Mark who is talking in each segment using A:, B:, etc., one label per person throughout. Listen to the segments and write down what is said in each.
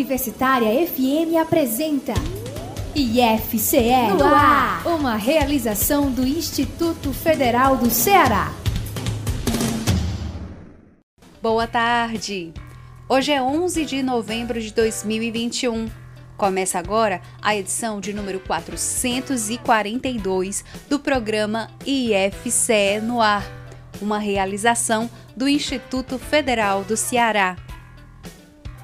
A: Universitária FM apresenta IFCE no ar, uma realização do Instituto Federal do Ceará.
B: Boa tarde. Hoje é 11 de novembro de 2021. Começa agora a edição de número 442 do programa IFCE no ar, uma realização do Instituto Federal do Ceará.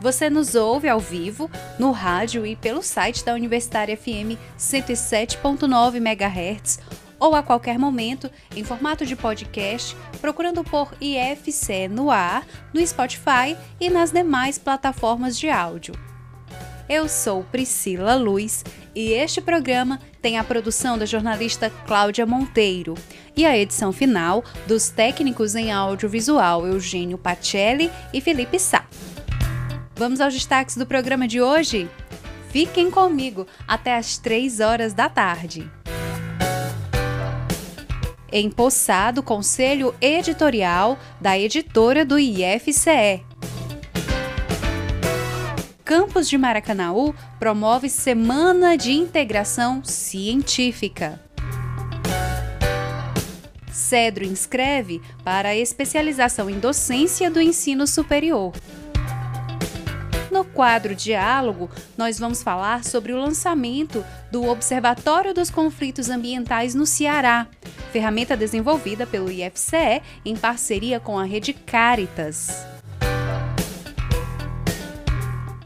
B: Você nos ouve ao vivo, no rádio e pelo site da Universitária FM 107.9 MHz ou a qualquer momento em formato de podcast, procurando por IFC no ar, no Spotify e nas demais plataformas de áudio. Eu sou Priscila Luz e este programa tem a produção da jornalista Cláudia Monteiro e a edição final dos técnicos em audiovisual Eugênio Pacelli e Felipe Sá. Vamos aos destaques do programa de hoje? Fiquem comigo até às 3 horas da tarde. Empossado Conselho Editorial da editora do IFCE. Campus de Maracanaú promove Semana de Integração Científica. Cedro inscreve para a especialização em docência do ensino superior. No quadro Diálogo, nós vamos falar sobre o lançamento do Observatório dos Conflitos Ambientais no Ceará, ferramenta desenvolvida pelo IFCE em parceria com a Rede Caritas.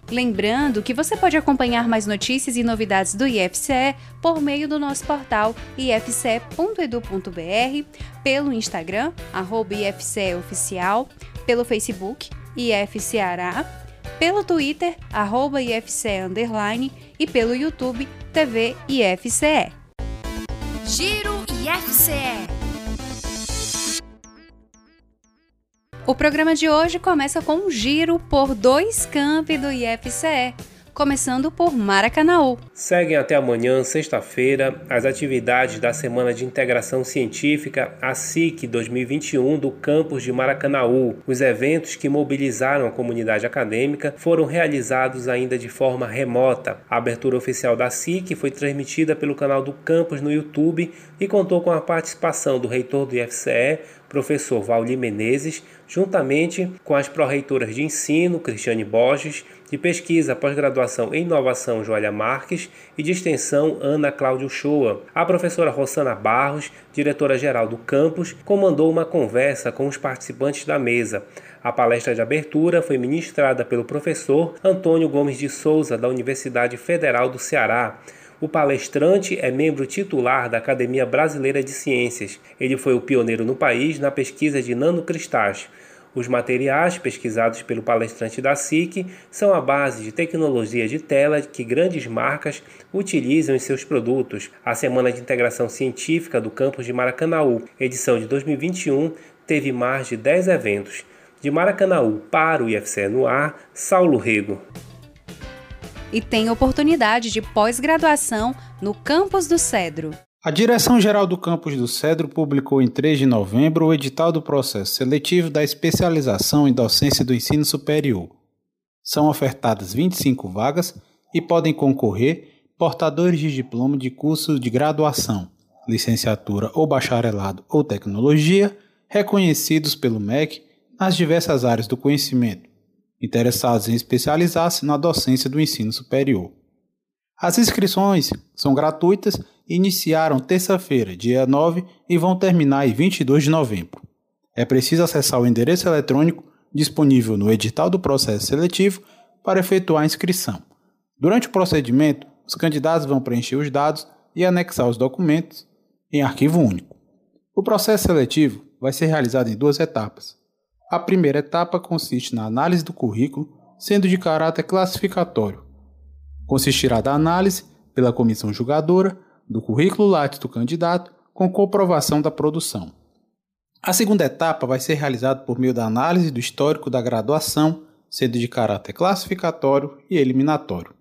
B: Lembrando que você pode acompanhar mais notícias e novidades do IFCE por meio do nosso portal ifce.edu.br, pelo Instagram, arroba pelo Facebook, IFCeará pelo Twitter, arroba IFCE Underline, e pelo YouTube, TV IFCE.
A: Giro IFCE.
B: O programa de hoje começa com um giro por dois campi do IFCE começando por Maracanaú.
C: Seguem até amanhã, sexta-feira, as atividades da Semana de Integração Científica, a SIC 2021, do campus de Maracanaú. Os eventos que mobilizaram a comunidade acadêmica foram realizados ainda de forma remota. A abertura oficial da SIC foi transmitida pelo canal do campus no YouTube e contou com a participação do reitor do IFCE, professor Valdir Menezes, juntamente com as pró-reitoras de ensino, Cristiane Borges, de pesquisa, pós-graduação em inovação Joalha Marques e de extensão Ana Cláudio Shoa. A professora Rosana Barros, diretora-geral do campus, comandou uma conversa com os participantes da mesa. A palestra de abertura foi ministrada pelo professor Antônio Gomes de Souza, da Universidade Federal do Ceará. O palestrante é membro titular da Academia Brasileira de Ciências. Ele foi o pioneiro no país na pesquisa de nanocristais. Os materiais pesquisados pelo palestrante da SIC são a base de tecnologia de tela que grandes marcas utilizam em seus produtos. A Semana de Integração Científica do campus de Maracanaú, edição de 2021, teve mais de 10 eventos. De Maracanaú para o IFCE no ar, Saulo Rego
B: e tem oportunidade de pós-graduação no Campus do Cedro.
D: A Direção-Geral do Campus do Cedro publicou em 3 de novembro o edital do processo seletivo da especialização em docência do ensino superior. São ofertadas 25 vagas e podem concorrer portadores de diploma de curso de graduação, licenciatura ou bacharelado ou tecnologia, reconhecidos pelo MEC nas diversas áreas do conhecimento, interessados em especializar-se na docência do ensino superior. As inscrições são gratuitas e iniciaram terça-feira, dia 9, e vão terminar em 22 de novembro. É preciso acessar o endereço eletrônico disponível no edital do processo seletivo para efetuar a inscrição. Durante o procedimento, os candidatos vão preencher os dados e anexar os documentos em arquivo único. O processo seletivo vai ser realizado em duas etapas. A primeira etapa consiste na análise do currículo, sendo de caráter classificatório. Consistirá da análise, pela comissão julgadora, do currículo Lattes do candidato, com comprovação da produção. A segunda etapa vai ser realizada por meio da análise do histórico da graduação, sendo de caráter classificatório e eliminatório.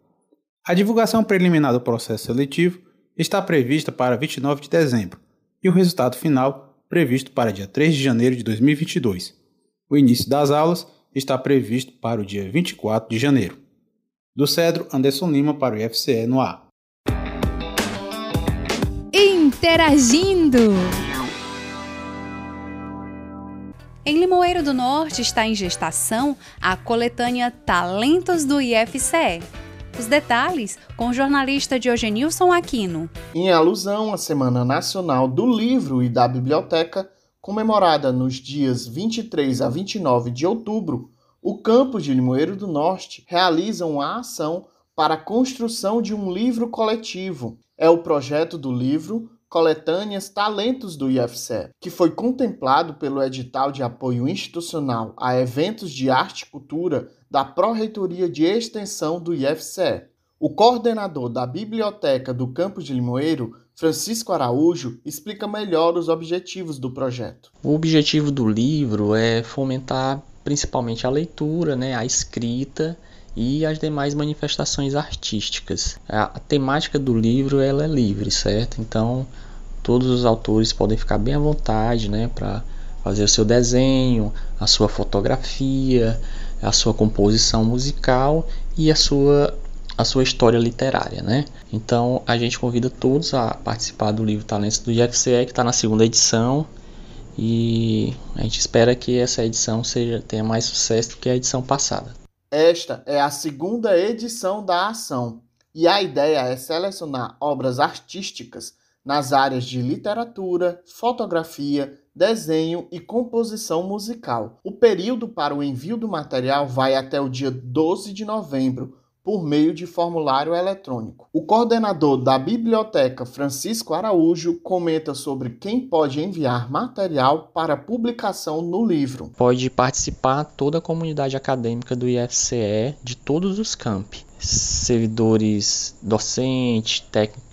D: A divulgação preliminar do processo seletivo está prevista para 29 de dezembro e o resultado final previsto para dia 3 de janeiro de 2022. O início das aulas está previsto para o dia 24 de janeiro. Do Cedro, Anderson Lima para o IFCE no ar.
A: Interagindo!
B: Em Limoeiro do Norte está em gestação a coletânea Talentos do IFCE. Os detalhes com o jornalista Diogenilson Aquino.
E: Em alusão à Semana Nacional do Livro e da Biblioteca, comemorada nos dias 23 a 29 de outubro, o campus de Limoeiro do Norte realiza uma ação para a construção de um livro coletivo. É o projeto do livro Coletâneas Talentos do IFCE, que foi contemplado pelo edital de apoio institucional a eventos de arte e cultura da Pró-Reitoria de Extensão do IFCE. O coordenador da Biblioteca do Campus de Limoeiro, Francisco Araújo, explica melhor os objetivos do projeto.
F: O objetivo do livro é fomentar principalmente a leitura, né, a escrita e as demais manifestações artísticas. A, temática do livro ela é livre, certo? Então todos os autores podem ficar bem à vontade, né, para fazer o seu desenho, a sua fotografia, a sua composição musical e a sua a sua história literária, né? Então a gente convida todos a participar do livro Talentos do IFCE que está na segunda edição e a gente espera que essa edição seja tenha mais sucesso do que a edição passada.
E: Esta é a segunda edição da ação e a ideia é selecionar obras artísticas nas áreas de literatura, fotografia, desenho e composição musical. O período para o envio do material vai até o dia 12 de novembro, por meio de formulário eletrônico. O coordenador da biblioteca, Francisco Araújo, comenta sobre quem pode enviar material para publicação no livro.
F: Pode participar toda a comunidade acadêmica do IFCE de todos os campi, servidores docentes,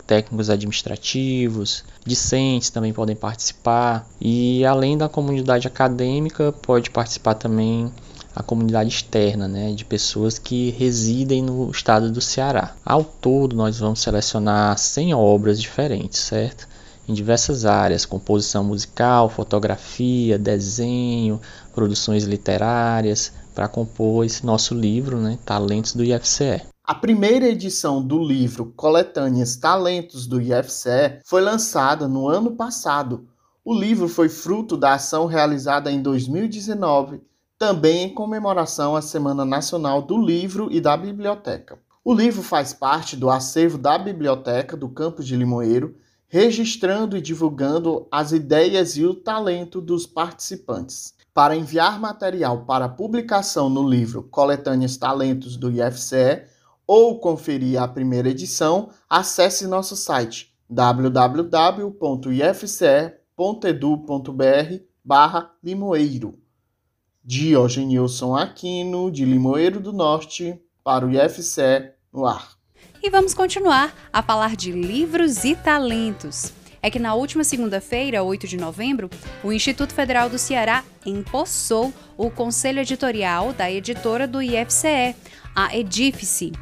F: técnicos administrativos, discentes também podem participar e além da comunidade acadêmica pode participar também a comunidade externa, né, de pessoas que residem no estado do Ceará. Ao todo, nós vamos selecionar 100 obras diferentes, certo? Em diversas áreas, composição musical, fotografia, desenho, produções literárias, para compor esse nosso livro, né, Talentos do IFCE.
E: A primeira edição do livro Coletâneas Talentos do IFCE foi lançada no ano passado. O livro foi fruto da ação realizada em 2019 também em comemoração à Semana Nacional do Livro e da Biblioteca. O livro faz parte do acervo da Biblioteca do Campus de Limoeiro, registrando e divulgando as ideias e o talento dos participantes. Para enviar material para publicação no livro Coletâneas Talentos do IFCE ou conferir a primeira edição, acesse nosso site www.ifce.edu.br/limoeiro. Diogenilson Aquino, de Limoeiro do Norte, para o IFCE no ar.
B: E vamos continuar a falar de livros e talentos. É que na última segunda-feira, 8 de novembro, o Instituto Federal do Ceará empossou o conselho editorial da editora do IFCE, a Edifice.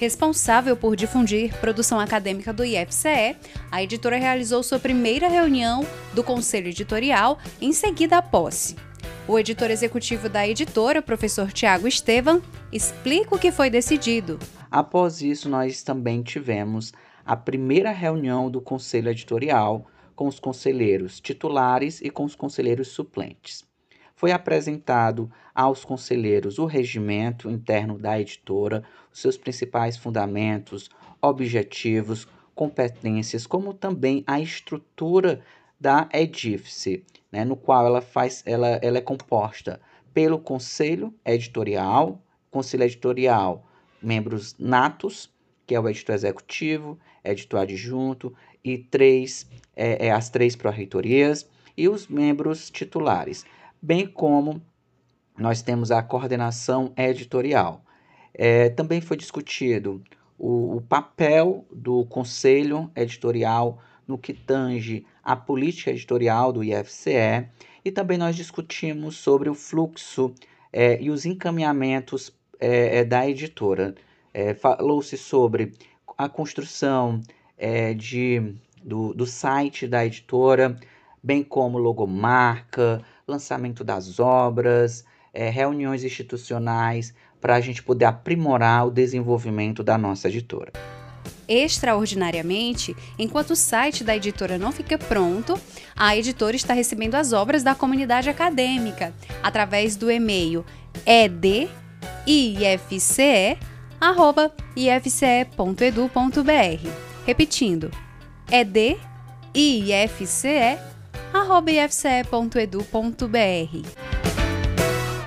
B: Responsável por difundir produção acadêmica do IFCE, a editora realizou sua primeira reunião do conselho editorial em seguida à posse. O editor executivo da editora, professor Tiago Estevam, explica o que foi decidido.
G: Após isso, nós também tivemos a primeira reunião do conselho editorial com os conselheiros titulares e com os conselheiros suplentes. Foi apresentado aos conselheiros o regimento interno da editora, os seus principais fundamentos, objetivos, competências, como também a estrutura da Edifice, né, no qual ela, faz, ela, ela é composta pelo conselho editorial, conselho editorial, membros natos, que é o editor executivo, editor adjunto, e três, é, é as três pró-reitorias, e os membros titulares, bem como nós temos a coordenação editorial. É, também foi discutido o, o papel do conselho editorial no que tange a política editorial do IFCE e também nós discutimos sobre o fluxo é, e os encaminhamentos é, é da editora. É, falou-se sobre a construção é, de, do, do site da editora, bem como logomarca, lançamento das obras, é, reuniões institucionais, para a gente poder aprimorar o desenvolvimento da nossa editora.
B: Extraordinariamente, enquanto o site da editora não fica pronto, a editora está recebendo as obras da comunidade acadêmica através do e-mail edifce@ifce.edu.br. Repetindo, edifce@ifce.edu.br.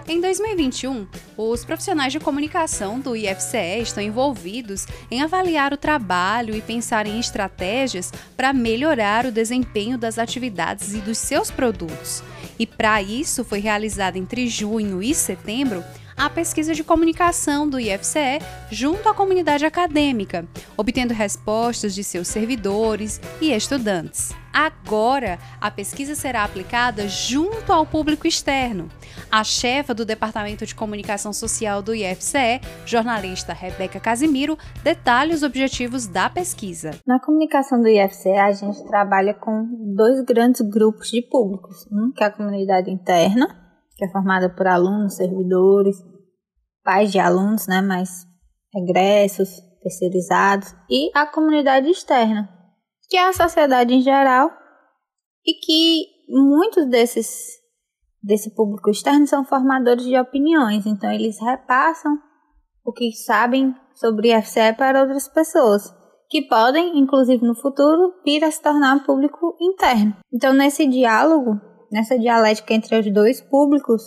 B: Em 2021, os profissionais de comunicação do IFCE estão envolvidos em avaliar o trabalho e pensar em estratégias para melhorar o desempenho das atividades e dos seus produtos. E para isso foi realizada entre junho e setembro a pesquisa de comunicação do IFCE junto à comunidade acadêmica, obtendo respostas de seus servidores e estudantes. Agora, a pesquisa será aplicada junto ao público externo. A chefa do Departamento de Comunicação Social do IFCE, jornalista Rebeca Casimiro, detalha os objetivos da pesquisa.
H: Na comunicação do IFCE, a gente trabalha com dois grandes grupos de públicos. Um que é a comunidade interna, que é formada por alunos, servidores, pais de alunos, né, mas egressos, terceirizados, e a comunidade externa, que é a sociedade em geral, e que muitos desses desse público externo são formadores de opiniões, então eles repassam o que sabem sobre FCE para outras pessoas, que podem, inclusive no futuro, vir a se tornar público interno. Então, nesse diálogo, nessa dialética entre os dois públicos,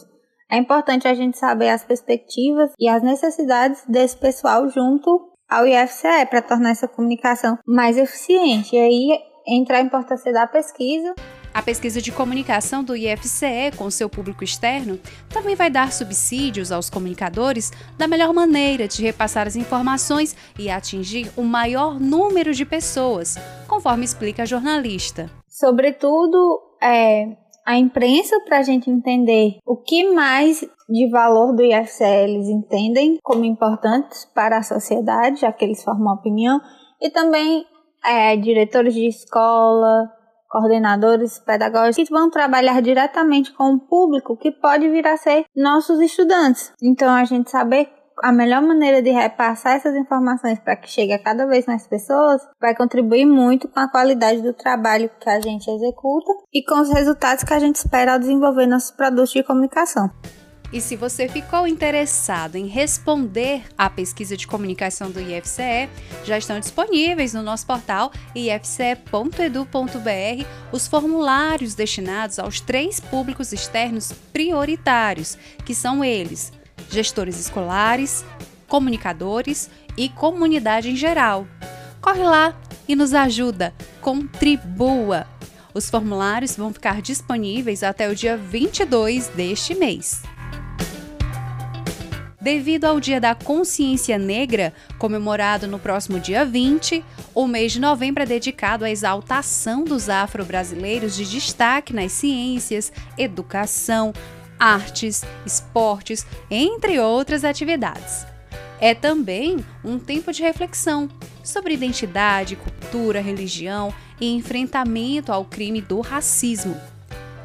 H: é importante a gente saber as perspectivas e as necessidades desse pessoal junto ao IFCE para tornar essa comunicação mais eficiente. E aí entra a importância da pesquisa.
B: A pesquisa de comunicação do IFCE com seu público externo também vai dar subsídios aos comunicadores da melhor maneira de repassar as informações e atingir o maior número de pessoas, conforme explica a jornalista.
H: Sobretudo, é, a imprensa para a gente entender o que mais de valor do IFCE eles entendem como importantes para a sociedade, já que eles formam opinião, e também é, diretores de escola, coordenadores pedagógicos que vão trabalhar diretamente com o público que pode vir a ser nossos estudantes. Então a gente saber a melhor maneira de repassar essas informações para que chegue a cada vez mais pessoas vai contribuir muito com a qualidade do trabalho que a gente executa e com os resultados que a gente espera ao desenvolver nossos produtos de comunicação.
B: E se você ficou interessado em responder à pesquisa de comunicação do IFCE, já estão disponíveis no nosso portal ifce.edu.br os formulários destinados aos três públicos externos prioritários, que são eles: gestores escolares, comunicadores e comunidade em geral. Corre lá e nos ajuda, contribua! Os formulários vão ficar disponíveis até o dia 22 deste mês. Devido ao Dia da Consciência Negra, comemorado no próximo dia 20, o mês de novembro é dedicado à exaltação dos afro-brasileiros de destaque nas ciências, educação, artes, esportes, entre outras atividades. É também um tempo de reflexão sobre identidade, cultura, religião e enfrentamento ao crime do racismo.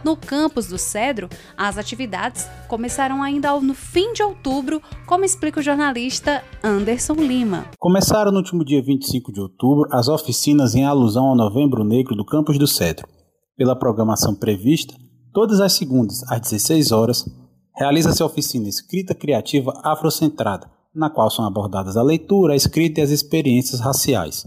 B: No campus do Cedro, as atividades começaram ainda no fim de outubro, como explica o jornalista Anderson Lima.
D: Começaram no último dia 25 de outubro as oficinas em alusão ao Novembro Negro do campus do Cedro. Pela programação prevista, todas as segundas às 16 horas, realiza-se a oficina Escrita Criativa Afrocentrada, na qual são abordadas a leitura, a escrita e as experiências raciais.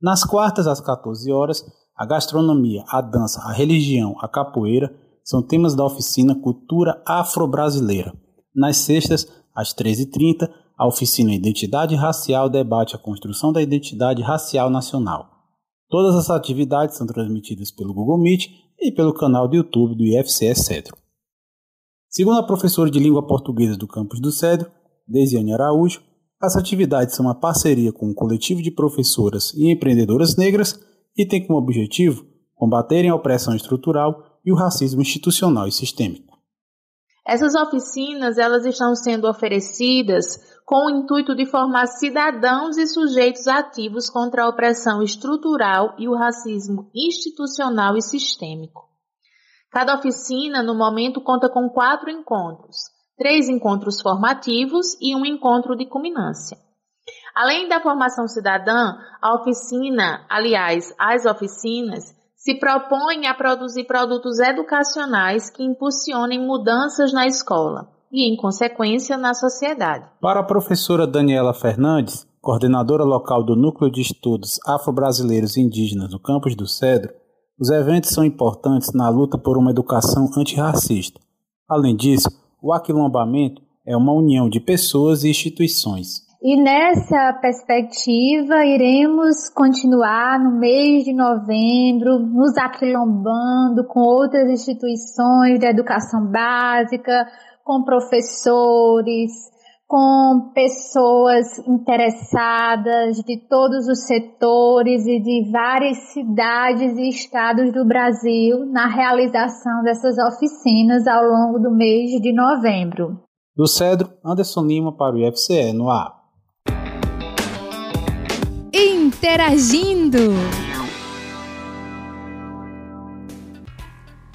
D: Nas quartas às 14 horas, a gastronomia, a dança, a religião, a capoeira são temas da oficina Cultura Afro-Brasileira. Nas sextas, às 13h30, a oficina Identidade Racial debate a construção da identidade racial nacional. Todas as atividades são transmitidas pelo Google Meet e pelo canal do YouTube do IFCE Cedro. Segundo a professora de língua portuguesa do campus do Cedro, Desiane Araújo, as atividades são uma parceria com um coletivo de professoras e empreendedoras negras e tem como objetivo combaterem a opressão estrutural e o racismo institucional e sistêmico.
I: Essas oficinas elas estão sendo oferecidas com o intuito de formar cidadãos e sujeitos ativos contra a opressão estrutural e o racismo institucional e sistêmico. Cada oficina, no momento, conta com quatro encontros, três encontros formativos e um encontro de culminância. Além da formação cidadã, a oficina, aliás, as oficinas, se propõem a produzir produtos educacionais que impulsionem mudanças na escola e, em consequência, na sociedade.
D: Para a professora Daniela Fernandes, coordenadora local do Núcleo de Estudos Afro-Brasileiros e Indígenas do Campus do Cedro, os eventos são importantes na luta por uma educação antirracista. Além disso, o aquilombamento é uma união de pessoas e instituições.
H: E nessa perspectiva, iremos continuar no mês de novembro, nos aquilombando com outras instituições de educação básica, com professores, com pessoas interessadas de todos os setores e de várias cidades e estados do Brasil na realização dessas oficinas ao longo do mês de novembro.
D: Do Cedro, Anderson Lima para o IFCE no ar.
A: Interagindo!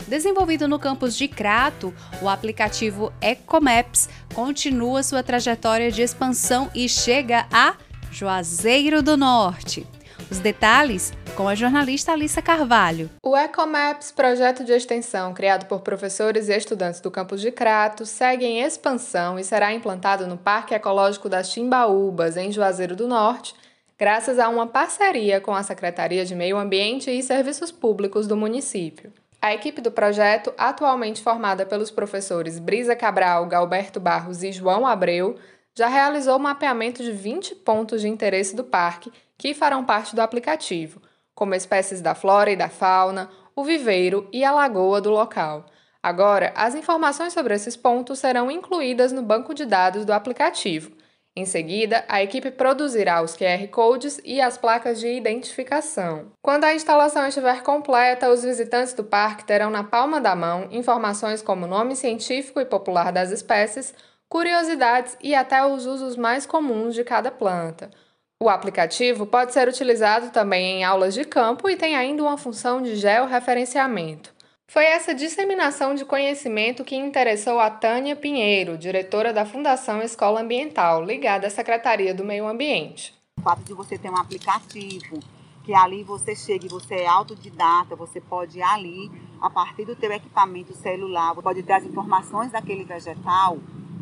B: Desenvolvido no campus de Crato, o aplicativo Ecomaps continua sua trajetória de expansão e chega a Juazeiro do Norte. Os detalhes com a jornalista Alissa Carvalho.
J: O Ecomaps, projeto de extensão criado por professores e estudantes do campus de Crato, segue em expansão e será implantado no Parque Ecológico das Timbaúbas, em Juazeiro do Norte, graças a uma parceria com a Secretaria de Meio Ambiente e Serviços Públicos do município. A equipe do projeto, atualmente formada pelos professores Brisa Cabral, Galberto Barros e João Abreu, já realizou o mapeamento de 20 pontos de interesse do parque que farão parte do aplicativo, como espécies da flora e da fauna, o viveiro e a lagoa do local. Agora, as informações sobre esses pontos serão incluídas no banco de dados do aplicativo em seguida, a equipe produzirá os QR Codes e as placas de identificação. Quando a instalação estiver completa, os visitantes do parque terão na palma da mão informações como nome científico e popular das espécies, curiosidades e até os usos mais comuns de cada planta. O aplicativo pode ser utilizado também em aulas de campo e tem ainda uma função de georreferenciamento. Foi essa disseminação de conhecimento que interessou a Tânia Pinheiro, diretora da Fundação Escola Ambiental, ligada à Secretaria do Meio Ambiente.
K: O fato de você ter um aplicativo, que ali você chega e você é autodidata, você pode ir ali, a partir do teu equipamento celular, pode ter as informações daquele vegetal,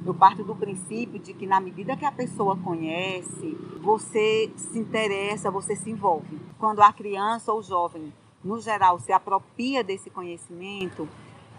K: eu parto do princípio de que na medida que a pessoa conhece, você se interessa, você se envolve. Quando a criança ou jovem no geral, se apropria desse conhecimento,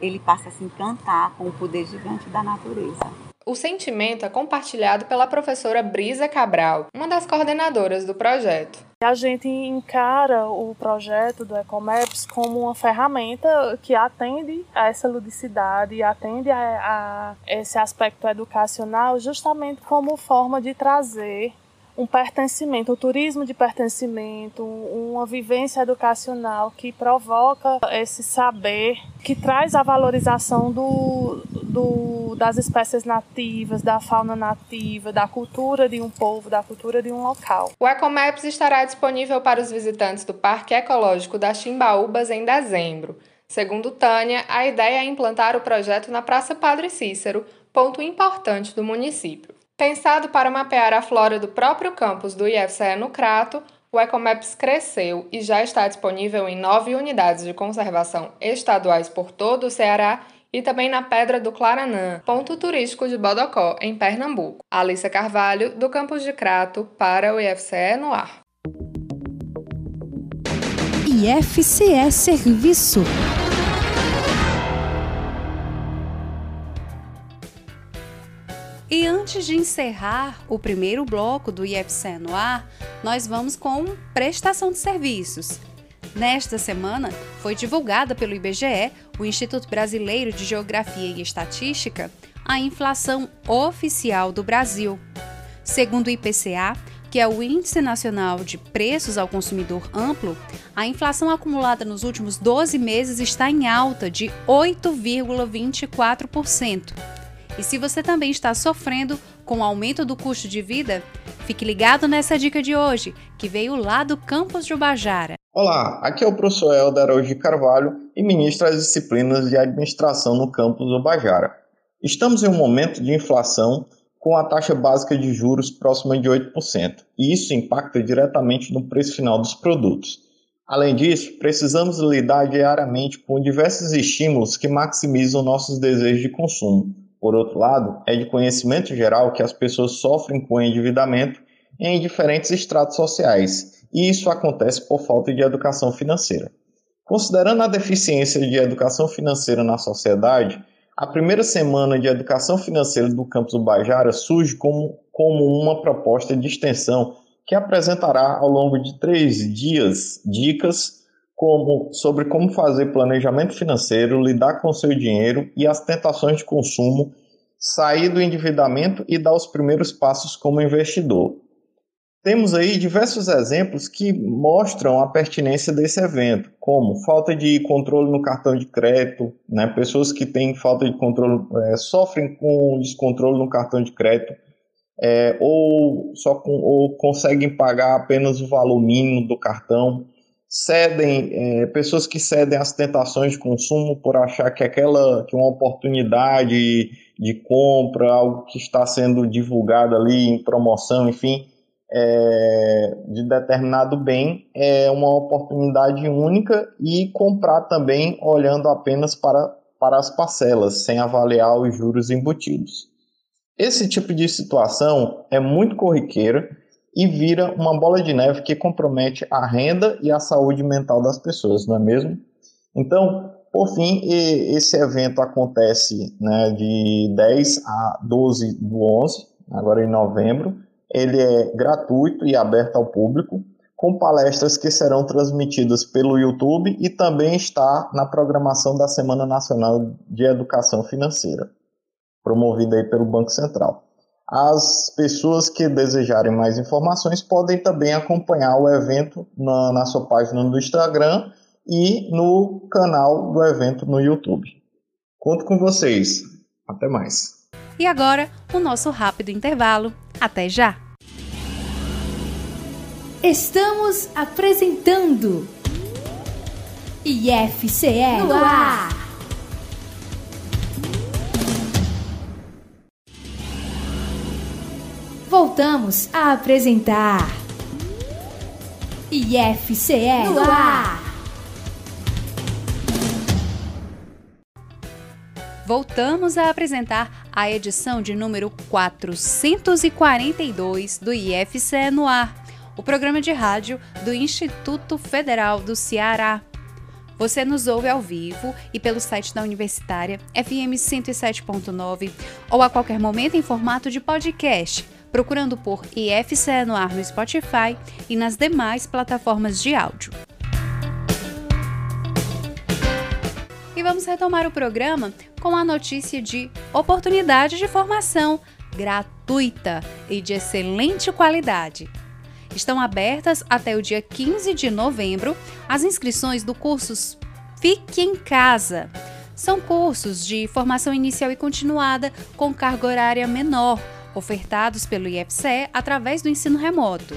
K: ele passa a se encantar com o poder gigante da natureza.
J: O sentimento é compartilhado pela professora Brisa Cabral, uma das coordenadoras do projeto.
L: A gente encara o projeto do Ecomaps como uma ferramenta que atende a essa ludicidade, atende a, a esse aspecto educacional, justamente como forma de trazer um pertencimento, o turismo de pertencimento, uma vivência educacional que provoca esse saber, que traz a valorização do, do, das espécies nativas, da fauna nativa, da cultura de um povo, da cultura de um local.
J: O Ecomaps estará disponível para os visitantes do Parque Ecológico das Chimbaúbas em dezembro. Segundo Tânia, a ideia é implantar o projeto na Praça Padre Cícero, ponto importante do município. Pensado para mapear a flora do próprio campus do IFCE no Crato, o Ecomaps cresceu e já está disponível em nove unidades de conservação estaduais por todo o Ceará e também na Pedra do Claranã, ponto turístico de Bodocó, em Pernambuco. Alissa Carvalho, do campus de Crato, para o IFCE no ar.
A: IFCE Serviço
B: E antes de encerrar o primeiro bloco do IFC no ar, nós vamos com prestação de serviços. Nesta semana, foi divulgada pelo IBGE, o Instituto Brasileiro de Geografia e Estatística, a inflação oficial do Brasil. Segundo o IPCA, que é o Índice Nacional de Preços ao Consumidor Amplo, a inflação acumulada nos últimos 12 meses está em alta de 8,24%, e se você também está sofrendo com o aumento do custo de vida, fique ligado nessa dica de hoje, que veio lá do campus de Ubajara.
M: Olá, aqui é o professor Helder de Carvalho e ministro as disciplinas de administração no campus Ubajara. Estamos em um momento de inflação com a taxa básica de juros próxima de 8%, e isso impacta diretamente no preço final dos produtos. Além disso, precisamos lidar diariamente com diversos estímulos que maximizam nossos desejos de consumo. Por outro lado, é de conhecimento geral que as pessoas sofrem com endividamento em diferentes estratos sociais, e isso acontece por falta de educação financeira. Considerando a deficiência de educação financeira na sociedade, a primeira semana de educação financeira do campus Bajara surge como, como uma proposta de extensão que apresentará ao longo de três dias dicas como, sobre como fazer planejamento financeiro, lidar com seu dinheiro e as tentações de consumo, sair do endividamento e dar os primeiros passos como investidor. Temos aí diversos exemplos que mostram a pertinência desse evento, como falta de controle no cartão de crédito, né? pessoas que têm falta de controle, é, sofrem com descontrole no cartão de crédito, é, ou, só com, ou conseguem pagar apenas o valor mínimo do cartão, cedem, é, pessoas que cedem às tentações de consumo por achar que aquela que uma oportunidade de compra, algo que está sendo divulgado ali em promoção, enfim, é, de determinado bem é uma oportunidade única e comprar também olhando apenas para, para as parcelas, sem avaliar os juros embutidos. Esse tipo de situação é muito corriqueira e vira uma bola de neve que compromete a renda e a saúde mental das pessoas, não é mesmo? Então, por fim, esse evento acontece né, de 10 a 12 do 11, agora em novembro, ele é gratuito e aberto ao público, com palestras que serão transmitidas pelo YouTube e também está na programação da Semana Nacional de Educação Financeira, promovida aí pelo Banco Central. As pessoas que desejarem mais informações podem também acompanhar o evento na, na sua página do Instagram e no canal do evento no YouTube. Conto com vocês. Até mais.
B: E agora, o nosso rápido intervalo. Até já!
A: Estamos apresentando IFCE no ar. Voltamos a apresentar IFCE no ar.
B: voltamos a apresentar a edição de número 442 do IFCE no ar, o programa de rádio do Instituto Federal do Ceará. Você nos ouve ao vivo e pelo site da Universitária FM 107.9 ou a qualquer momento em formato de podcast, procurando por IFCE no ar no Spotify e nas demais plataformas de áudio. E vamos retomar o programa com a notícia de oportunidade de formação gratuita e de excelente qualidade. Estão abertas até o dia 15 de novembro as inscrições do curso Fique em Casa. São cursos de formação inicial e continuada com carga horária menor, ofertados pelo IFCE através do ensino remoto.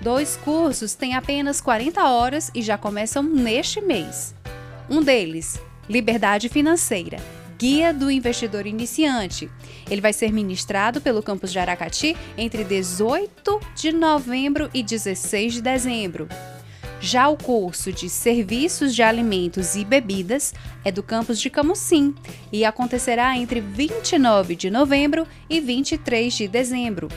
B: Dois cursos têm apenas 40 horas e já começam neste mês. Um deles, Liberdade Financeira, Guia do Investidor Iniciante. Ele vai ser ministrado pelo campus de Aracati entre 18 de novembro e 16 de dezembro. Já o curso de Serviços de Alimentos e Bebidas é do campus de Camusim e acontecerá entre 29 de novembro e 23 de dezembro.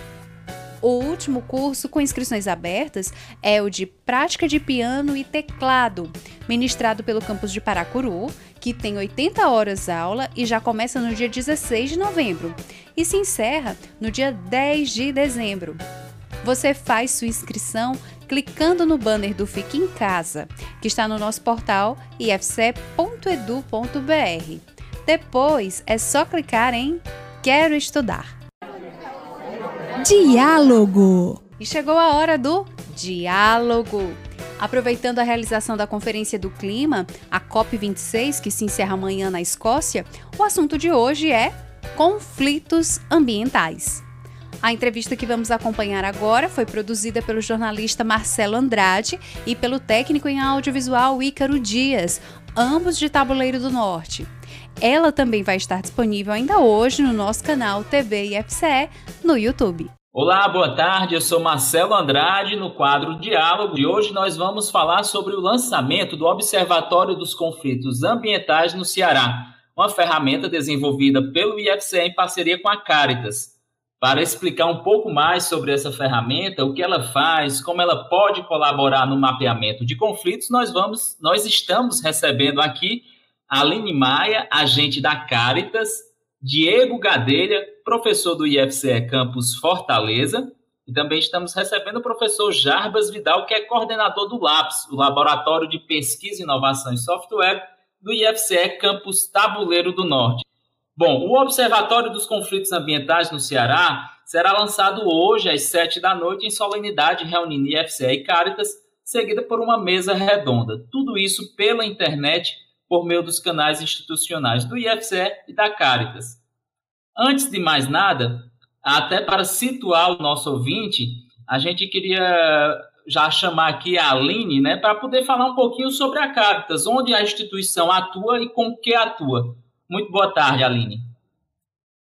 B: O último curso com inscrições abertas é o de Prática de Piano e Teclado, ministrado pelo campus de Paracuru, que tem 80 horas aula e já começa no dia 16 de novembro e se encerra no dia 10 de dezembro. Você faz sua inscrição clicando no banner do Fique em Casa, que está no nosso portal ifce.edu.br. Depois é só clicar em Quero estudar.
A: Diálogo.
B: E chegou a hora do diálogo. Aproveitando a realização da Conferência do Clima, a COP26, que se encerra amanhã na Escócia, o assunto de hoje é conflitos ambientais. A entrevista que vamos acompanhar agora foi produzida pelo jornalista Marcelo Andrade e pelo técnico em audiovisual Ícaro Dias, ambos de Tabuleiro do Norte. Ela também vai estar disponível ainda hoje no nosso canal TV IFCE no YouTube.
N: Olá, boa tarde. Eu sou Marcelo Andrade. No quadro Diálogo de hoje, nós vamos falar sobre o lançamento do Observatório dos Conflitos Ambientais no Ceará, uma ferramenta desenvolvida pelo IFCE em parceria com a Caritas. Para explicar um pouco mais sobre essa ferramenta, o que ela faz, como ela pode colaborar no mapeamento de conflitos, nós vamos, nós estamos recebendo aqui a Aline Maia, agente da Caritas, Diego Gadelha, professor do IFCE Campus Fortaleza, e também estamos recebendo o professor Jarbas Vidal, que é coordenador do LAPS, o Laboratório de Pesquisa, Inovação e Software do IFCE Campus Tabuleiro do Norte. Bom, o Observatório dos Conflitos Ambientais no Ceará será lançado hoje às sete da noite em solenidade reunindo IFCE e Caritas, seguida por uma mesa redonda. Tudo isso pela internet por meio dos canais institucionais do IFCE e da Caritas. Antes de mais nada, até para situar o nosso ouvinte, a gente queria já chamar aqui a Aline, né, para poder falar um pouquinho sobre a Caritas, onde a instituição atua e com que atua. Muito boa tarde, Aline.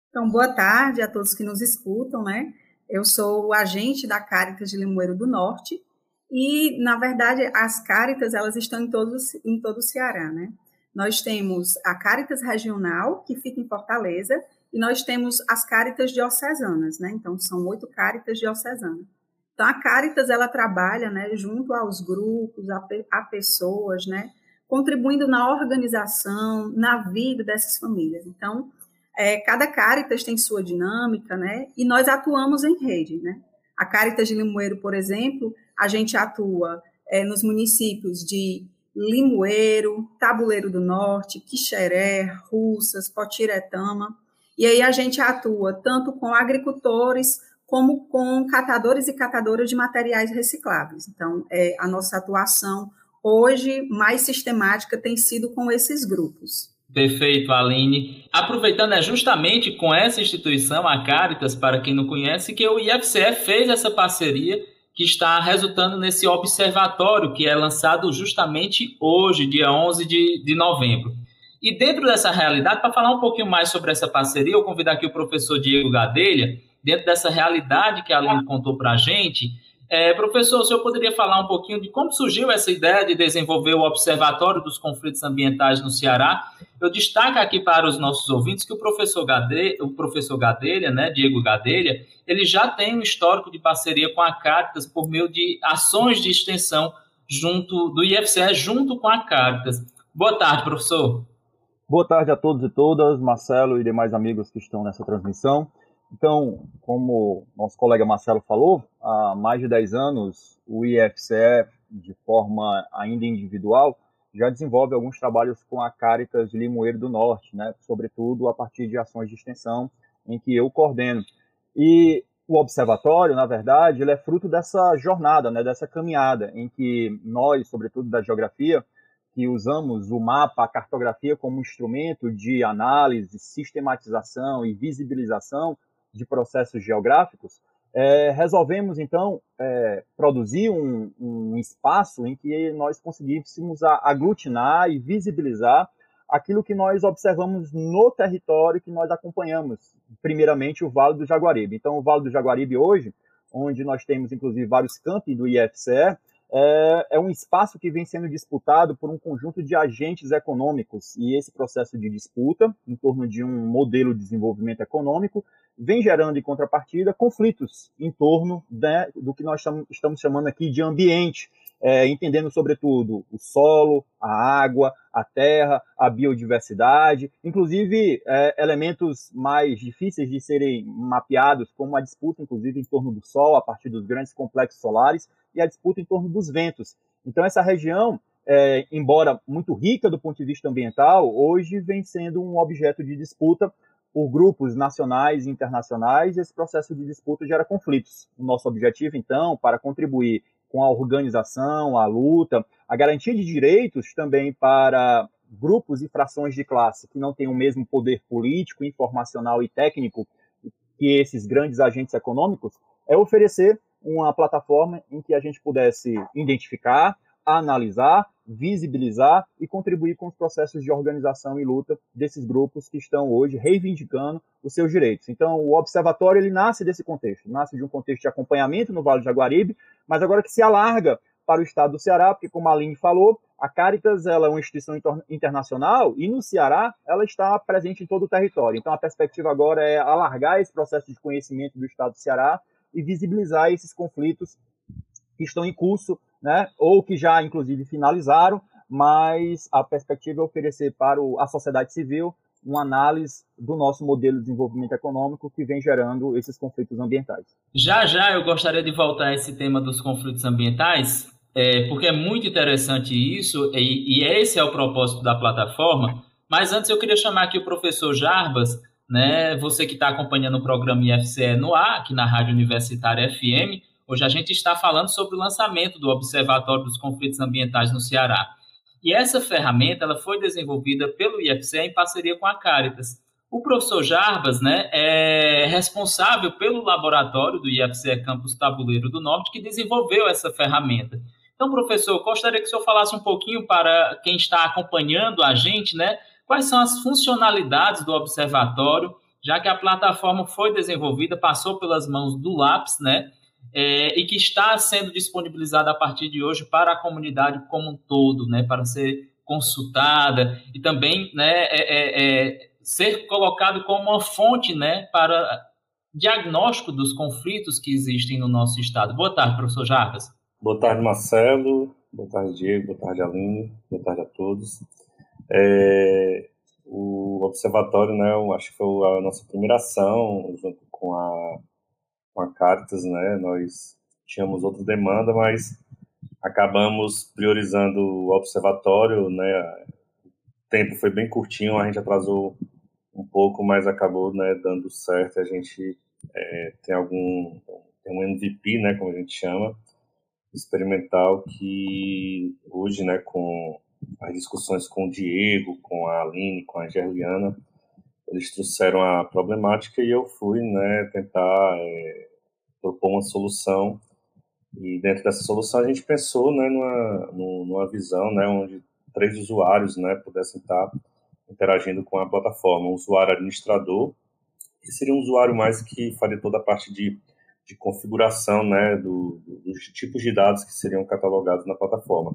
O: Então, boa tarde a todos que nos escutam, né? Eu sou o agente da Caritas de Limoeiro do Norte e, na verdade, as Caritas, elas estão em todo, em todo o Ceará, né? Nós temos a Caritas Regional, que fica em Fortaleza, e nós temos as Caritas Diocesanas, né? Então, são oito Caritas Diocesanas. Então, a Caritas, ela trabalha, né, junto aos grupos, a, a pessoas, né, contribuindo na organização, na vida dessas famílias. Então, é, cada Caritas tem sua dinâmica, né, e nós atuamos em rede, né. A Caritas de Limoeiro, por exemplo, a gente atua é, nos municípios de Limoeiro, Tabuleiro do Norte, Quixeré, Russas, Potiretama. E aí a gente atua tanto com agricultores como com catadores e catadoras de materiais recicláveis. Então, é, a nossa atuação hoje mais sistemática tem sido com esses grupos.
N: Perfeito, Aline. Aproveitando é justamente com essa instituição, a Caritas, para quem não conhece, que o IFCE fez essa parceria que está resultando nesse observatório que é lançado justamente hoje, dia 11 de, de novembro. E dentro dessa realidade, para falar um pouquinho mais sobre essa parceria, eu convido aqui o professor Diego Gadelha, dentro dessa realidade que a Aline contou para a gente, é, professor, o senhor poderia falar um pouquinho de como surgiu essa ideia de desenvolver o Observatório dos Conflitos Ambientais no Ceará? Eu destaco aqui para os nossos ouvintes que o professor Gadelha, o professor Gadelha, né, Diego Gadelha, ele já tem um histórico de parceria com a Caritas por meio de ações de extensão junto do IFCE junto com a Caritas. Boa tarde, professor.
P: Boa tarde a todos e todas, Marcelo e demais amigos que estão nessa transmissão. Então, como nosso colega Marcelo falou, há mais de 10 anos o IFCE, de forma ainda individual, já desenvolve alguns trabalhos com a Caritas de Limoeiro do Norte, né? sobretudo a partir de ações de extensão em que eu coordeno. E o observatório, na verdade, ele é fruto dessa jornada, né? dessa caminhada, em que nós, sobretudo da geografia, que usamos o mapa, a cartografia como instrumento de análise, sistematização e visibilização de processos geográficos, é, resolvemos então é, produzir um, um, espaço em que nós conseguíssemos aglutinar e visibilizar aquilo que nós observamos no território que nós acompanhamos, primeiramente o Vale do Jaguaribe. Então, o Vale do Jaguaribe hoje, onde nós temos inclusive vários campi do IFCE, é, é, um espaço que vem sendo disputado por um conjunto de agentes econômicos. E esse processo de disputa em torno de um modelo de desenvolvimento econômico vem gerando em contrapartida conflitos em torno né, do que nós estamos chamando aqui de ambiente, é, entendendo sobretudo o solo, a água, a terra, a biodiversidade, inclusive é, elementos mais difíceis de serem mapeados, como a disputa, inclusive, em torno do Sol, a partir dos grandes complexos solares, e a disputa em torno dos ventos. Então, essa região, é, embora muito rica do ponto de vista ambiental, hoje vem sendo um objeto de disputa por grupos nacionais e internacionais, e esse processo de disputa gera conflitos. O nosso objetivo, então, para contribuir com a organização, a luta, a garantia de direitos também para grupos e frações de classe que não têm o mesmo poder político, informacional e técnico que esses grandes agentes econômicos, é oferecer uma plataforma em que a gente pudesse identificar, analisar, visibilizar e contribuir com os processos de organização e luta desses grupos que estão hoje reivindicando os seus direitos. Então, o observatório ele nasce desse contexto, nasce de um contexto de acompanhamento no Vale do Jaguaribe, mas agora que se alarga para o estado do Ceará, porque como a Aline falou, a Caritas ela é uma instituição internacional e no Ceará ela está presente em todo o território. Então a perspectiva agora é alargar esse processo de conhecimento do estado do Ceará e visibilizar esses conflitos que estão em curso, né, ou que já inclusive finalizaram, mas a perspectiva é oferecer para a sociedade civil uma análise do nosso modelo de desenvolvimento econômico que vem gerando esses conflitos ambientais.
N: Já já eu gostaria de voltar a esse tema dos conflitos ambientais, é, porque é muito interessante isso, e, e, esse é o propósito da plataforma. Mas antes eu queria chamar aqui o professor Jarbas, né, você que está acompanhando o programa IFCE no ar, aqui na Rádio Universitária FM. Hoje a gente está falando sobre o lançamento do Observatório dos Conflitos Ambientais no Ceará. E essa ferramenta ela foi desenvolvida pelo IFCE em parceria com a Caritas. O professor Jarbas né, é responsável pelo laboratório do IFCE Campus Tabuleiro do Norte que desenvolveu essa ferramenta. Então, professor, gostaria que o senhor falasse um pouquinho para quem está acompanhando a gente, né? Quais são as funcionalidades do observatório, já que a plataforma foi desenvolvida, passou pelas mãos do LAPS, né? É, e que está sendo disponibilizada a partir de hoje para a comunidade como um todo, né? Para ser consultada e também, né? É, é, é ser colocado como uma fonte, né? Para diagnóstico dos conflitos que existem no nosso estado. Boa tarde, professor Jarbas.
Q: Boa tarde, Marcelo. Boa tarde, Diego. Boa tarde, Aline. Boa tarde a todos. É, o observatório, né, acho que foi a nossa primeira ação junto com a, a Caritas, né, nós tínhamos outra demanda, mas acabamos priorizando o observatório, né, o tempo foi bem curtinho, a gente atrasou um pouco, mas acabou, né, dando certo, a gente é, tem algum, tem um MVP, né, como a gente chama, experimental que hoje, né, com as discussões com o Diego, com a Aline, com a Gerliana, eles trouxeram a problemática e eu fui, né, tentar é, propor uma solução e dentro dessa solução a gente pensou, né, numa, numa visão, né, onde três usuários, né, pudessem estar interagindo com a plataforma, um usuário administrador, que seria um usuário mais que faria toda a parte de de configuração né, do, dos tipos de dados que seriam catalogados na plataforma.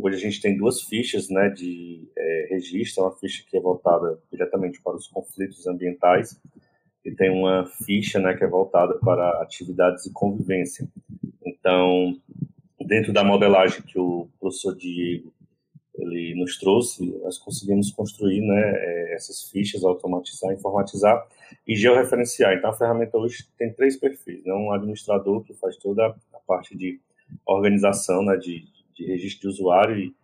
Q: Hoje a gente tem duas fichas né, de é, registro, uma ficha que é voltada diretamente para os conflitos ambientais e tem uma ficha né, que é voltada para atividades de convivência. Então, dentro da modelagem que o professor Diego ele nos trouxe, nós conseguimos construir né, é, essas fichas, automatizar, informatizar e georreferenciar. Então, a ferramenta hoje tem três perfis. Né? Um administrador que faz toda a parte de organização, né, de, de registro de usuário e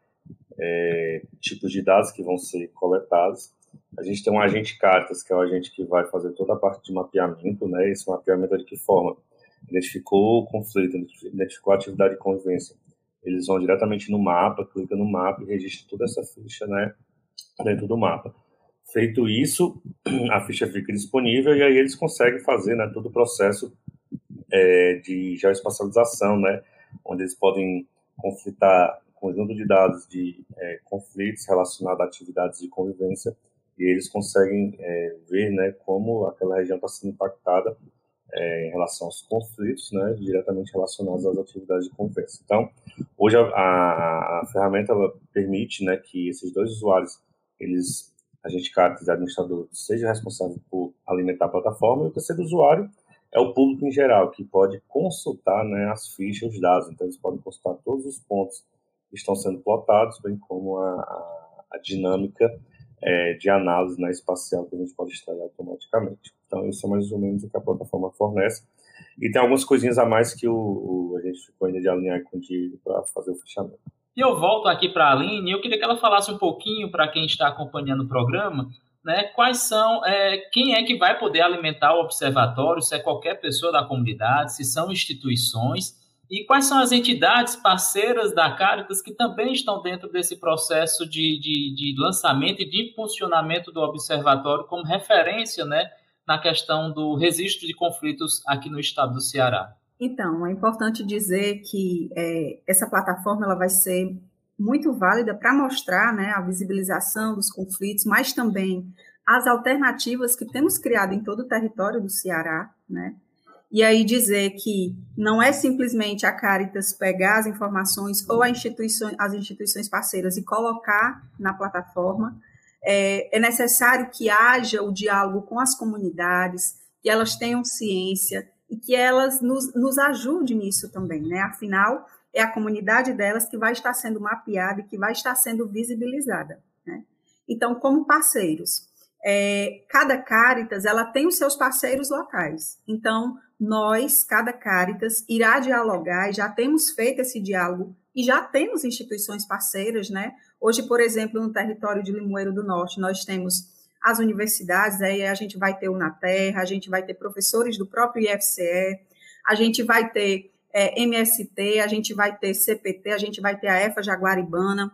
Q: é, tipos de dados que vão ser coletados. A gente tem um agente cartas, que é o agente que vai fazer toda a parte de mapeamento. Né? Esse mapeamento é de que forma? Identificou o conflito, identificou a atividade de convivência eles vão diretamente no mapa, clica no mapa e registra toda essa ficha né, dentro do mapa. Feito isso, a ficha fica disponível e aí eles conseguem fazer né, todo o processo é, de geoespacialização, né, onde eles podem conflitar conjunto de dados de é, conflitos relacionados a atividades de convivência e eles conseguem é, ver né, como aquela região está sendo impactada é, em relação aos conflitos, né, diretamente relacionados às atividades de conversa. Então, hoje a, a, a ferramenta permite, né, que esses dois usuários, eles, agente cartas e administrador, sejam responsáveis por alimentar a plataforma, e o terceiro usuário é o público em geral, que pode consultar, né, as fichas, os dados. Então, eles podem consultar todos os pontos que estão sendo plotados, bem como a, a, a dinâmica é, de análise né, espacial que a gente pode extrair automaticamente. Então, isso é mais ou menos o que a plataforma fornece. E tem algumas coisinhas a mais que o, o a gente ficou ainda de alinhar com o Diego para fazer o fechamento.
N: E eu volto aqui para a Aline, eu queria que ela falasse um pouquinho para quem está acompanhando o programa, né, quais são, é, quem é que vai poder alimentar o observatório, se é qualquer pessoa da comunidade, se são instituições, e quais são as entidades parceiras da Caritas que também estão dentro desse processo de, de, de lançamento e de funcionamento do observatório como referência né, na questão do registro de conflitos aqui no estado do Ceará?
O: Então, é importante dizer que é, essa plataforma ela vai ser muito válida para mostrar né, a visibilização dos conflitos, mas também as alternativas que temos criado em todo o território do Ceará, né? E aí dizer que não é simplesmente a Caritas pegar as informações ou instituição, as instituições parceiras e colocar na plataforma, é, é necessário que haja o diálogo com as comunidades, que elas tenham ciência e que elas nos, nos ajudem nisso também, né? Afinal, é a comunidade delas que vai estar sendo mapeada e que vai estar sendo visibilizada, né? Então, como parceiros, é, cada Caritas ela tem os seus parceiros locais. Então, nós, cada Caritas, irá dialogar, e já temos feito esse diálogo, e já temos instituições parceiras, né? Hoje, por exemplo, no território de Limoeiro do Norte, nós temos as universidades, aí a gente vai ter o Na Terra, a gente vai ter professores do próprio IFCE, a gente vai ter é, MST, a gente vai ter CPT, a gente vai ter a EFA Jaguaribana,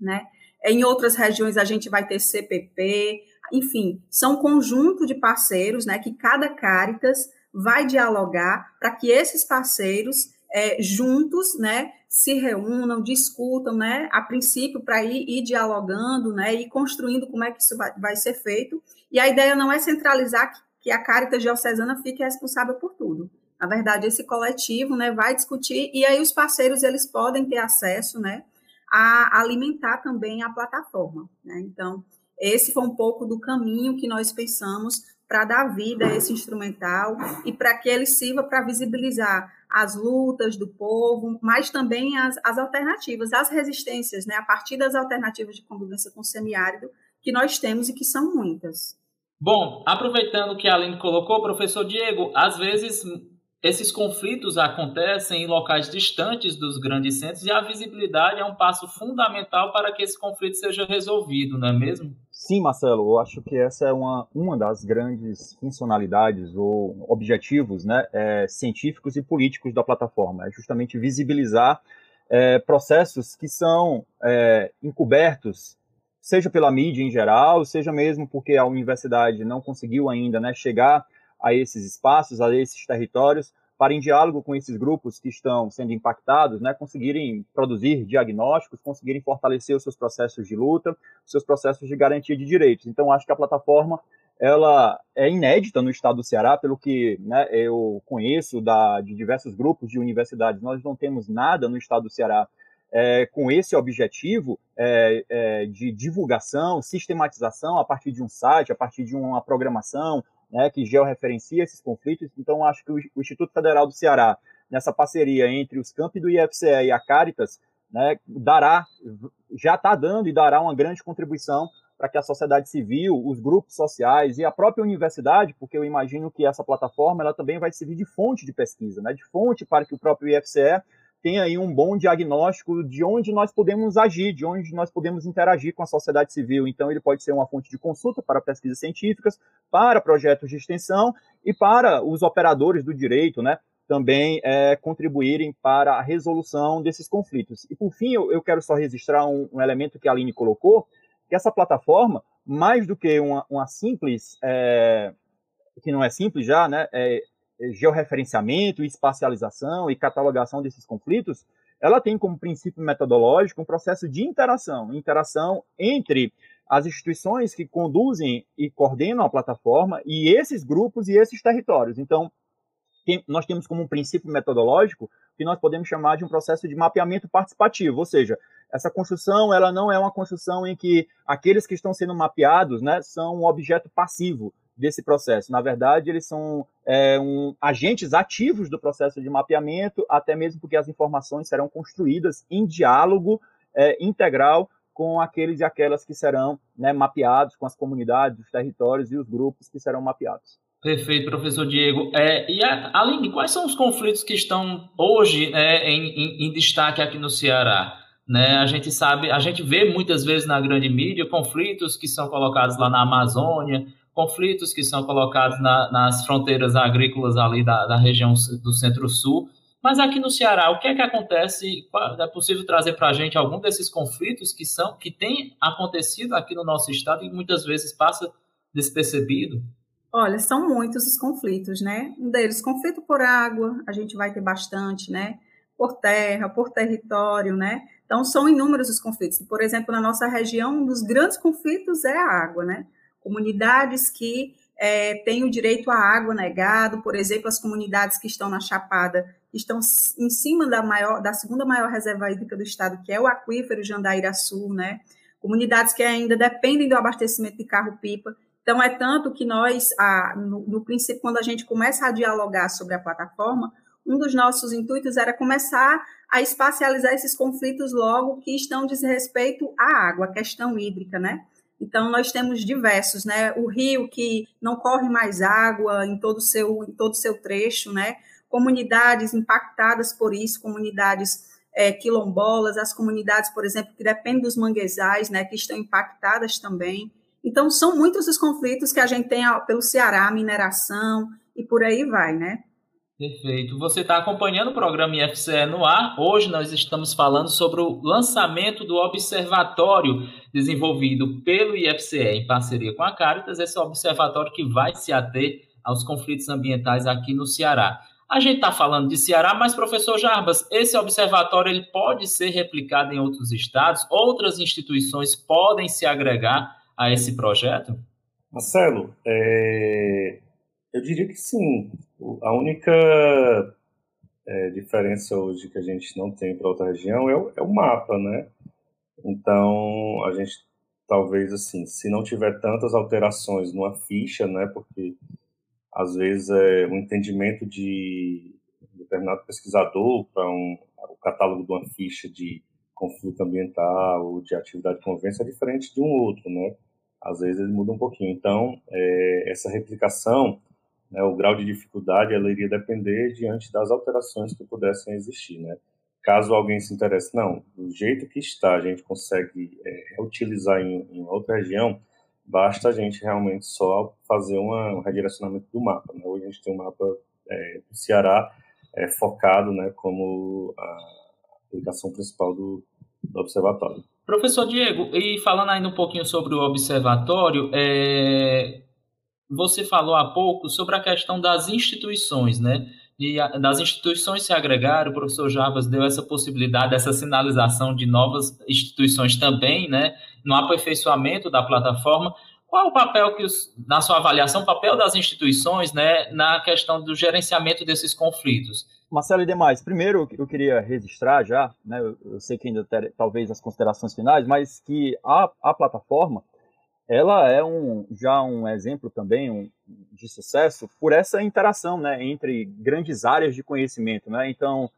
O: né? Em outras regiões a gente vai ter CPP, enfim, são um conjunto de parceiros, né, que cada Caritas vai dialogar para que esses parceiros é, juntos, né, se reúnam, discutam, né, a princípio para ir, ir, dialogando, né, e construindo como é que isso vai, vai ser feito. E a ideia não é centralizar que, que a Caritas Diocesana fique responsável por tudo. Na verdade, esse coletivo, né, vai discutir e aí os parceiros eles podem ter acesso, né, a alimentar também a plataforma, né? Então, esse foi um pouco do caminho que nós pensamos para dar vida a esse instrumental e para que ele sirva para visibilizar as lutas do povo, mas também as, as alternativas, as resistências, né, a partir das alternativas de convivência com o semiárido que nós temos e que são muitas.
N: Bom, aproveitando que a Aline colocou, professor Diego, às vezes esses conflitos acontecem em locais distantes dos grandes centros e a visibilidade é um passo fundamental para que esse conflito seja resolvido, não é mesmo?
P: Sim, Marcelo, eu acho que essa é uma, uma das grandes funcionalidades ou objetivos né, é, científicos e políticos da plataforma, é justamente visibilizar é, processos que são é, encobertos, seja pela mídia em geral, seja mesmo porque a universidade não conseguiu ainda né, chegar a esses espaços, a esses territórios, para, em diálogo com esses grupos que estão sendo impactados, né, conseguirem produzir diagnósticos, conseguirem fortalecer os seus processos de luta, os seus processos de garantia de direitos. Então, acho que a plataforma ela é inédita no estado do Ceará, pelo que né, eu conheço da, de diversos grupos de universidades. Nós não temos nada no estado do Ceará é, com esse objetivo é, é, de divulgação, sistematização a partir de um site, a partir de uma programação, né, que georreferencia esses conflitos. Então, acho que o Instituto Federal do Ceará, nessa parceria entre os campi do IFCE e a Caritas, né, dará, já está dando e dará uma grande contribuição para que a sociedade civil, os grupos sociais e a própria universidade, porque eu imagino que essa plataforma ela também vai servir de fonte de pesquisa, né, de fonte para que o próprio IFCE tem aí um bom diagnóstico de onde nós podemos agir, de onde nós podemos interagir com a sociedade civil. Então, ele pode ser uma fonte de consulta para pesquisas científicas, para projetos de extensão e para os operadores do direito, né? Também é, contribuírem para a resolução desses conflitos. E, por fim, eu, eu quero só registrar um, um, elemento que a Aline colocou, que essa plataforma, mais do que uma, uma simples, é, que não é simples já, né? É, georreferenciamento, espacialização e catalogação desses conflitos, ela tem como princípio metodológico um processo de interação, interação entre as instituições que conduzem e coordenam a plataforma e esses grupos e esses territórios. Então, tem, nós temos como um princípio metodológico que nós podemos chamar de um processo de mapeamento participativo, ou seja, essa construção ela não é uma construção em que aqueles que estão sendo mapeados né, são um objeto passivo, desse processo. Na verdade, eles são é, um, agentes ativos do processo de mapeamento, até mesmo porque as informações serão construídas em diálogo é, integral com aqueles e aquelas que serão né, mapeados, com as comunidades, os territórios e os grupos que serão mapeados.
N: Perfeito, professor Diego. É, e a, Aline, quais são os conflitos que estão hoje é, em, em, em destaque aqui no Ceará? Né, a gente sabe, a gente vê muitas vezes na grande mídia conflitos que são colocados lá na Amazônia, conflitos que são colocados na, nas fronteiras agrícolas ali da, da região do Centro-Sul. Mas aqui no Ceará, o que é que acontece? É possível trazer para a gente algum desses conflitos que são que têm acontecido aqui no nosso estado e muitas vezes passa despercebido?
O: Olha, são muitos os conflitos, né? Um deles, conflito por água, a gente vai ter bastante, né? por terra, por território, né? Então, são inúmeros os conflitos. Por exemplo, na nossa região, um dos grandes conflitos é a água, né? Comunidades que é, têm o direito à água negado, por exemplo, as comunidades que estão na Chapada estão em cima da, maior, da segunda maior reserva hídrica do estado, que é o aquífero Jandaíra-Sul, né? Comunidades que ainda dependem do abastecimento de carro-pipa. Então, é tanto que nós, a, no, no princípio, quando a gente começa a dialogar sobre a plataforma, um dos nossos intuitos era começar a espacializar esses conflitos logo que estão diz respeito à água, a questão hídrica, né? Então nós temos diversos, né? O rio que não corre mais água em todo seu em todo seu trecho, né? Comunidades impactadas por isso, comunidades é, quilombolas, as comunidades, por exemplo, que dependem dos manguezais, né? Que estão impactadas também. Então são muitos os conflitos que a gente tem pelo Ceará, mineração e por aí vai, né?
N: Perfeito. Você está acompanhando o programa IFCE no ar. Hoje nós estamos falando sobre o lançamento do observatório desenvolvido pelo IFCE em parceria com a Caritas, esse observatório que vai se ater aos conflitos ambientais aqui no Ceará. A gente está falando de Ceará, mas, professor Jarbas, esse observatório ele pode ser replicado em outros estados? Outras instituições podem se agregar a esse projeto?
Q: Marcelo, é... eu diria que sim. A única é, diferença hoje que a gente não tem para outra região é o, é o, mapa, né? Então, a gente talvez assim, se não tiver tantas alterações numa ficha, né? Porque às vezes é um entendimento de determinado pesquisador para um o catálogo de uma ficha de conflito ambiental ou de atividade convência é diferente de um outro, né? Às vezes ele muda um pouquinho. Então, é, essa replicação né, o grau de dificuldade ela iria depender diante das alterações que pudessem existir, né? Caso alguém se interesse, não, do jeito que está, a gente consegue é, em, em, outra região, basta a gente realmente só fazer uma, um redirecionamento do mapa. Né? Hoje a gente tem um mapa é, do Ceará é, focado né, como a aplicação principal do, do observatório.
N: Professor Diego, e falando ainda um pouquinho sobre o observatório, é, você falou há pouco sobre a questão das instituições, né? E a, das instituições se agregar, o professor Jarbas deu essa possibilidade, essa sinalização de novas instituições também, né? No aperfeiçoamento da plataforma. Qual o papel que, os, na sua avaliação, o papel das instituições, né, na questão do gerenciamento desses conflitos?
P: Marcelo e demais, primeiro eu queria registrar já, né, eu sei que ainda ter, talvez as considerações finais, mas que a, a plataforma, ela é um, já um exemplo também um, de sucesso por essa interação né, entre grandes áreas de conhecimento. Né? Então,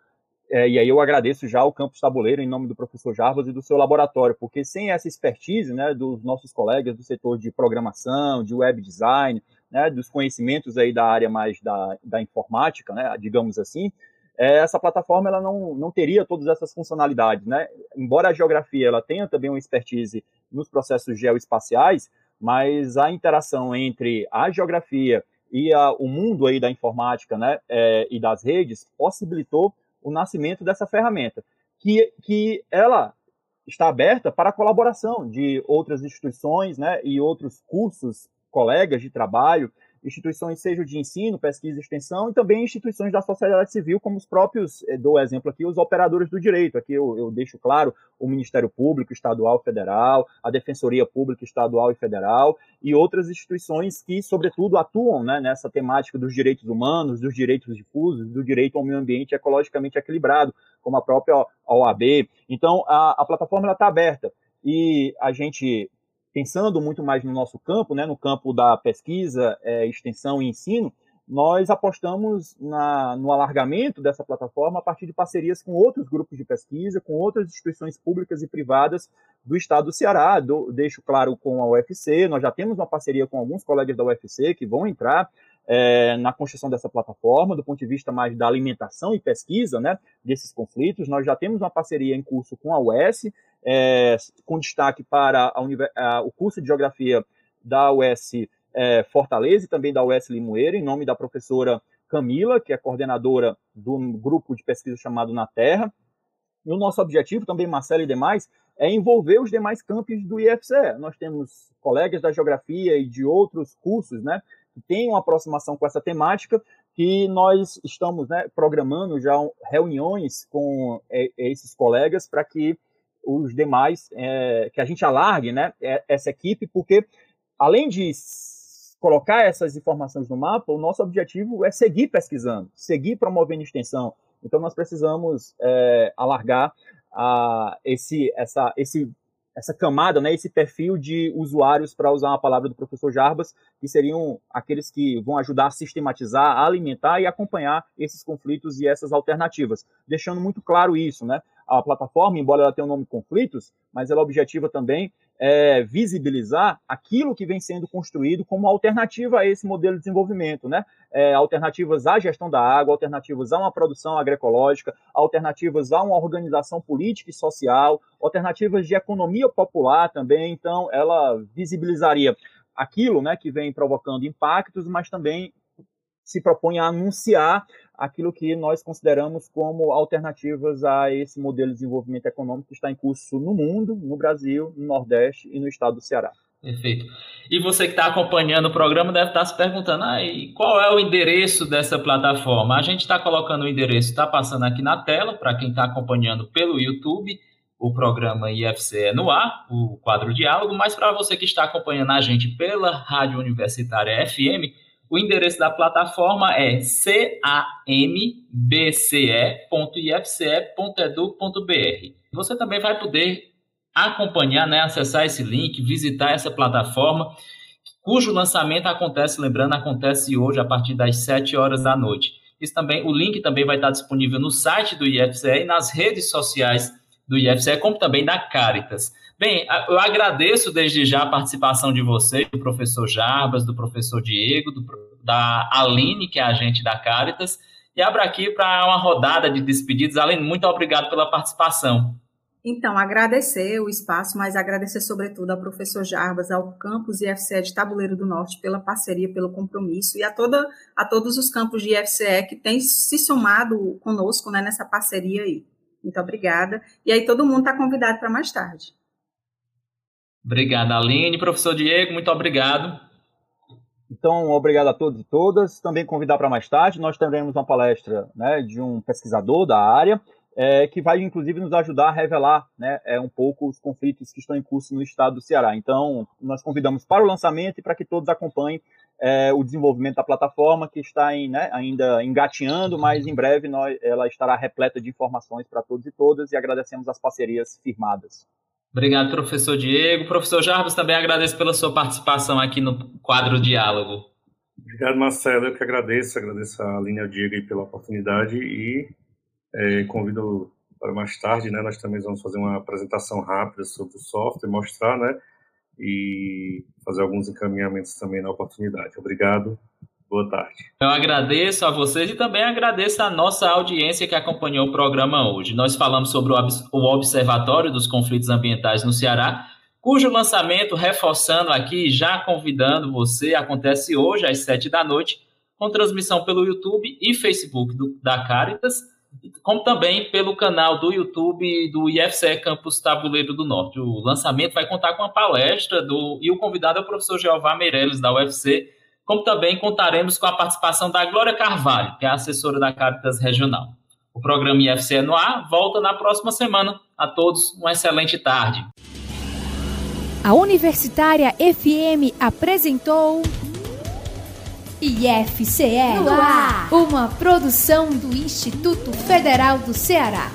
P: é, e aí eu agradeço já o Campus Tabuleiro em nome do professor Jarbas e do seu laboratório, porque sem essa expertise né, dos nossos colegas do setor de programação, de web design, né, dos conhecimentos aí da área mais da, da informática, né, digamos assim, é, essa plataforma ela não, não teria todas essas funcionalidades, né? Embora a geografia ela tenha também uma expertise nos processos geoespaciais, mas a interação entre a geografia e a, o mundo aí da informática, né, é, e das redes possibilitou o nascimento dessa ferramenta, que, que ela está aberta para a colaboração de outras instituições, né, e outros cursos, colegas de trabalho, instituições sejam de ensino, pesquisa e extensão, e também instituições da sociedade civil, como os próprios, eh, dou exemplo aqui, os operadores do direito. Aqui eu, eu deixo claro o Ministério Público Estadual e Federal, a Defensoria Pública Estadual e Federal, e outras instituições que, sobretudo, atuam né, nessa temática dos direitos humanos, dos direitos difusos, do direito ao meio ambiente ecologicamente equilibrado, como a própria OAB. Então, a, a plataforma está aberta. E a gente pensando muito mais no nosso campo, né, no campo da pesquisa, é, extensão e ensino, nós apostamos na, no alargamento dessa plataforma a partir de parcerias com outros grupos de pesquisa, com outras instituições públicas e privadas do estado do Ceará. Do, deixo claro com a UFC, nós já temos uma parceria com alguns colegas da UFC que vão entrar é, na construção dessa plataforma, do ponto de vista mais da alimentação e pesquisa né, desses conflitos. Nós já temos uma parceria em curso com a UES, é, com destaque para a, a, o curso de Geografia da UES é, Fortaleza e também da UES Limoeiro, em nome da professora Camila, que é coordenadora do grupo de pesquisa chamado Na Terra. E o nosso objetivo também, Marcelo e demais, é envolver os demais campos do IFCE. Nós temos colegas da geografia e de outros cursos, né, que têm uma aproximação com essa temática, que nós estamos né, programando já reuniões com é, esses colegas para que os demais, é, que a gente alargue né, é, essa equipe, porque além de colocar essas informações no mapa, o nosso objetivo é seguir pesquisando, seguir promovendo extensão. Então nós precisamos é, alargar a, esse, essa, esse essa camada, né, esse perfil de usuários, para usar uma palavra do professor Jarbas, que seriam aqueles que vão ajudar a sistematizar, a alimentar e acompanhar esses conflitos e essas alternativas, deixando muito claro isso, né? A plataforma, embora ela tenha o nome conflitos, mas ela objetiva também é, visibilizar aquilo que vem sendo construído como alternativa a esse modelo de desenvolvimento, né? É, alternativas à gestão da água, alternativas a uma produção agroecológica, alternativas a uma organização política e social, alternativas de economia popular também. Então, ela visibilizaria aquilo, né, que vem provocando impactos, mas também se propõe a anunciar aquilo que nós consideramos como alternativas a esse modelo de desenvolvimento econômico que está em curso no mundo, no Brasil, no Nordeste e no estado do Ceará.
N: Perfeito. E você que está acompanhando o programa deve estar se perguntando, ah, qual é o endereço dessa plataforma? A gente está colocando o endereço, está passando aqui na tela, para quem está acompanhando pelo YouTube, o programa IFCE é no ar, o quadro Diálogo, mas para você que está acompanhando a gente pela Rádio Universitária FM, o endereço da plataforma é cambce.ifce.edu.br. Você também vai poder acompanhar, né, acessar esse link, visitar essa plataforma, cujo lançamento acontece, lembrando, acontece hoje a partir das 7 horas da noite. Isso também, o link também vai estar disponível no site do IFCE e nas redes sociais do IFCE, como também da Caritas. Bem, eu agradeço desde já a participação de vocês, do professor Jarbas, do professor Diego, do, da Aline, que é agente da Caritas, e abro aqui para uma rodada de despedidas. Aline, muito obrigado pela participação.
O: Então, agradecer o espaço, mas agradecer sobretudo ao professor Jarbas, ao campus IFCE de Tabuleiro do Norte pela parceria, pelo compromisso e a, toda, a todos os campos de IFCE que têm se somado conosco né, nessa parceria aí. Muito obrigada. E aí todo mundo está convidado para mais tarde.
N: Obrigado, Aline. Professor Diego, muito obrigado.
P: Então, obrigado a todos e todas. Também convidar para mais tarde, nós teremos uma palestra né, de um pesquisador da área, é, que vai inclusive nos ajudar a revelar né, é, um pouco os conflitos que estão em curso no estado do Ceará. Então, nós convidamos para o lançamento e para que todos acompanhem é, o desenvolvimento da plataforma, que está em, né, ainda engatinhando, mas em breve nós, ela estará repleta de informações para todos e todas e agradecemos as parcerias firmadas.
N: Obrigado, professor Diego. Professor Jarbas, também agradeço pela sua participação aqui no quadro Diálogo.
Q: Obrigado, Marcelo. Eu que agradeço. Agradeço a Linha Diego pela oportunidade e é, convido para mais tarde, né? Nós também vamos fazer uma apresentação rápida sobre o software, mostrar, né? E fazer alguns encaminhamentos também na oportunidade. Obrigado. Boa tarde.
N: Eu agradeço a vocês e também agradeço a nossa audiência que acompanhou o programa hoje. Nós falamos sobre o Observatório dos Conflitos Ambientais no Ceará, cujo lançamento, reforçando aqui, já convidando você, acontece hoje às sete da noite, com transmissão pelo YouTube e Facebook do, da Caritas, como também pelo canal do YouTube do IFCE Campus Tabuleiro do Norte. O lançamento vai contar com a palestra do e o convidado é o professor Jeová Meirelles, da UFC, como também contaremos com a participação da Glória Carvalho, que é assessora da Caritas Regional. O programa IFCE no ar volta na próxima semana. A todos, uma excelente tarde.
A: A Universitária FM apresentou IFCE no ar, uma produção do Instituto Federal do Ceará.